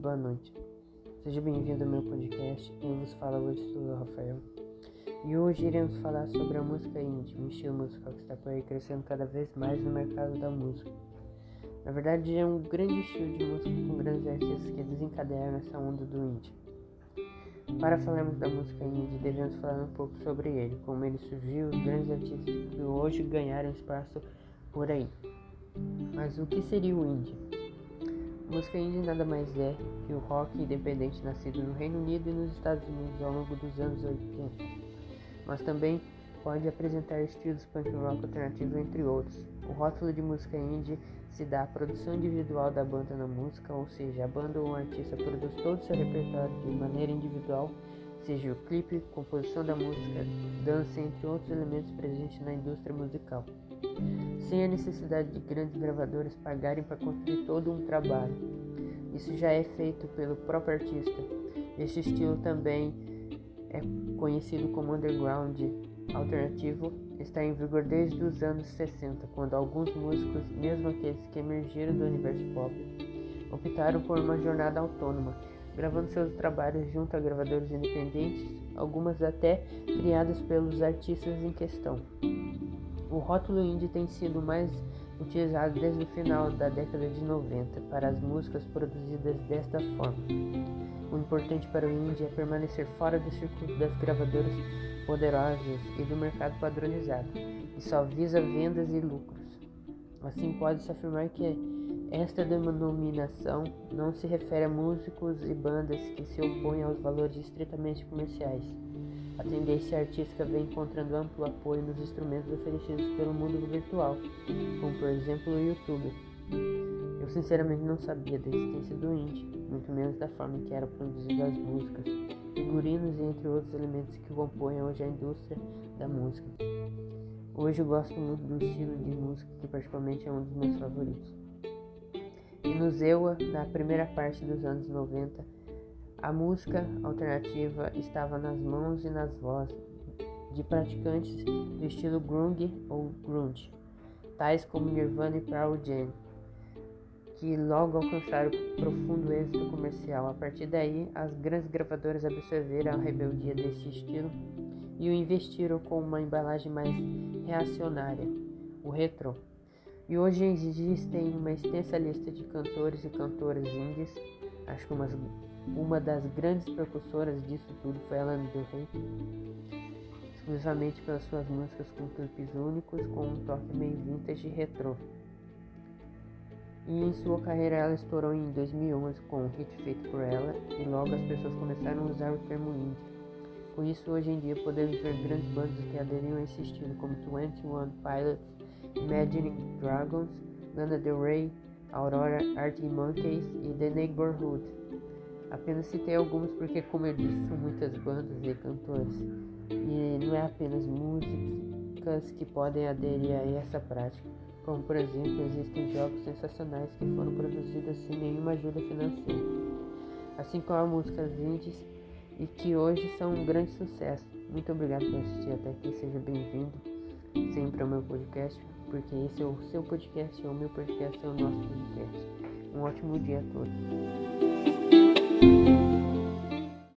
boa noite. Seja bem-vindo ao meu podcast. Eu vos falo hoje sou o Rafael. E hoje iremos falar sobre a música indie, um estilo musical que está por aí crescendo cada vez mais no mercado da música. Na verdade, é um grande estilo de música com grandes artistas que desencadearam essa onda do indie. Para falarmos da música indie, devemos falar um pouco sobre ele, como ele surgiu, os grandes artistas que hoje ganharam espaço por aí. Mas o que seria o indie? Música indie nada mais é que o rock independente nascido no Reino Unido e nos Estados Unidos ao longo dos anos 80, mas também pode apresentar estilos punk rock alternativo entre outros. O rótulo de música indie se dá à produção individual da banda na música, ou seja, a banda ou o artista produz todo o seu repertório de maneira individual, seja o clipe, composição da música, dança, entre outros elementos presentes na indústria musical sem a necessidade de grandes gravadoras pagarem para construir todo um trabalho. Isso já é feito pelo próprio artista. Este estilo também é conhecido como underground alternativo, está em vigor desde os anos 60, quando alguns músicos, mesmo aqueles que emergiram do universo pop, optaram por uma jornada autônoma, gravando seus trabalhos junto a gravadores independentes, algumas até criadas pelos artistas em questão. O rótulo indie tem sido mais utilizado desde o final da década de 90 para as músicas produzidas desta forma. O importante para o indie é permanecer fora do circuito das gravadoras poderosas e do mercado padronizado, e só visa vendas e lucros. Assim, pode-se afirmar que esta denominação não se refere a músicos e bandas que se opõem aos valores estritamente comerciais a tendência artística vem encontrando amplo apoio nos instrumentos oferecidos pelo mundo virtual, como por exemplo o YouTube. Eu sinceramente não sabia da existência do indie, muito menos da forma em que era produzida as músicas, figurinos e entre outros elementos que compõem hoje a indústria da música. Hoje eu gosto muito do estilo de música que particularmente é um dos meus favoritos. E no Zewa, na primeira parte dos anos 90, a música alternativa estava nas mãos e nas vozes de praticantes do estilo grunge ou grunge, tais como Nirvana e Pearl Jam, que logo alcançaram profundo êxito comercial. A partir daí, as grandes gravadoras absorveram a rebeldia deste estilo e o investiram com uma embalagem mais reacionária, o retro. E hoje existem uma extensa lista de cantores e cantoras indies, acho que umas uma das grandes precursoras disso tudo foi Ellen Del Rey, exclusivamente pelas suas músicas com clipes únicos com um toque meio vintage e retrô. E em sua carreira ela estourou em 2011 com um hit feito por ela e logo as pessoas começaram a usar o termo indie. Com isso, hoje em dia podemos ver grandes bandas que aderiram a esse estilo, como 21 Pilots, Imagine Dragons, Lana Del Rey, Aurora, Arctic Monkeys e The Neighborhood. Apenas citei alguns porque, como eu disse, são muitas bandas e cantores. E não é apenas músicas que podem aderir a essa prática. Como, por exemplo, existem jogos sensacionais que foram produzidos sem nenhuma ajuda financeira. Assim como músicas indies e que hoje são um grande sucesso. Muito obrigado por assistir até aqui. Seja bem-vindo sempre ao meu podcast, porque esse é o seu podcast, é o meu podcast, é o nosso podcast. Um ótimo dia a todos. Thank you.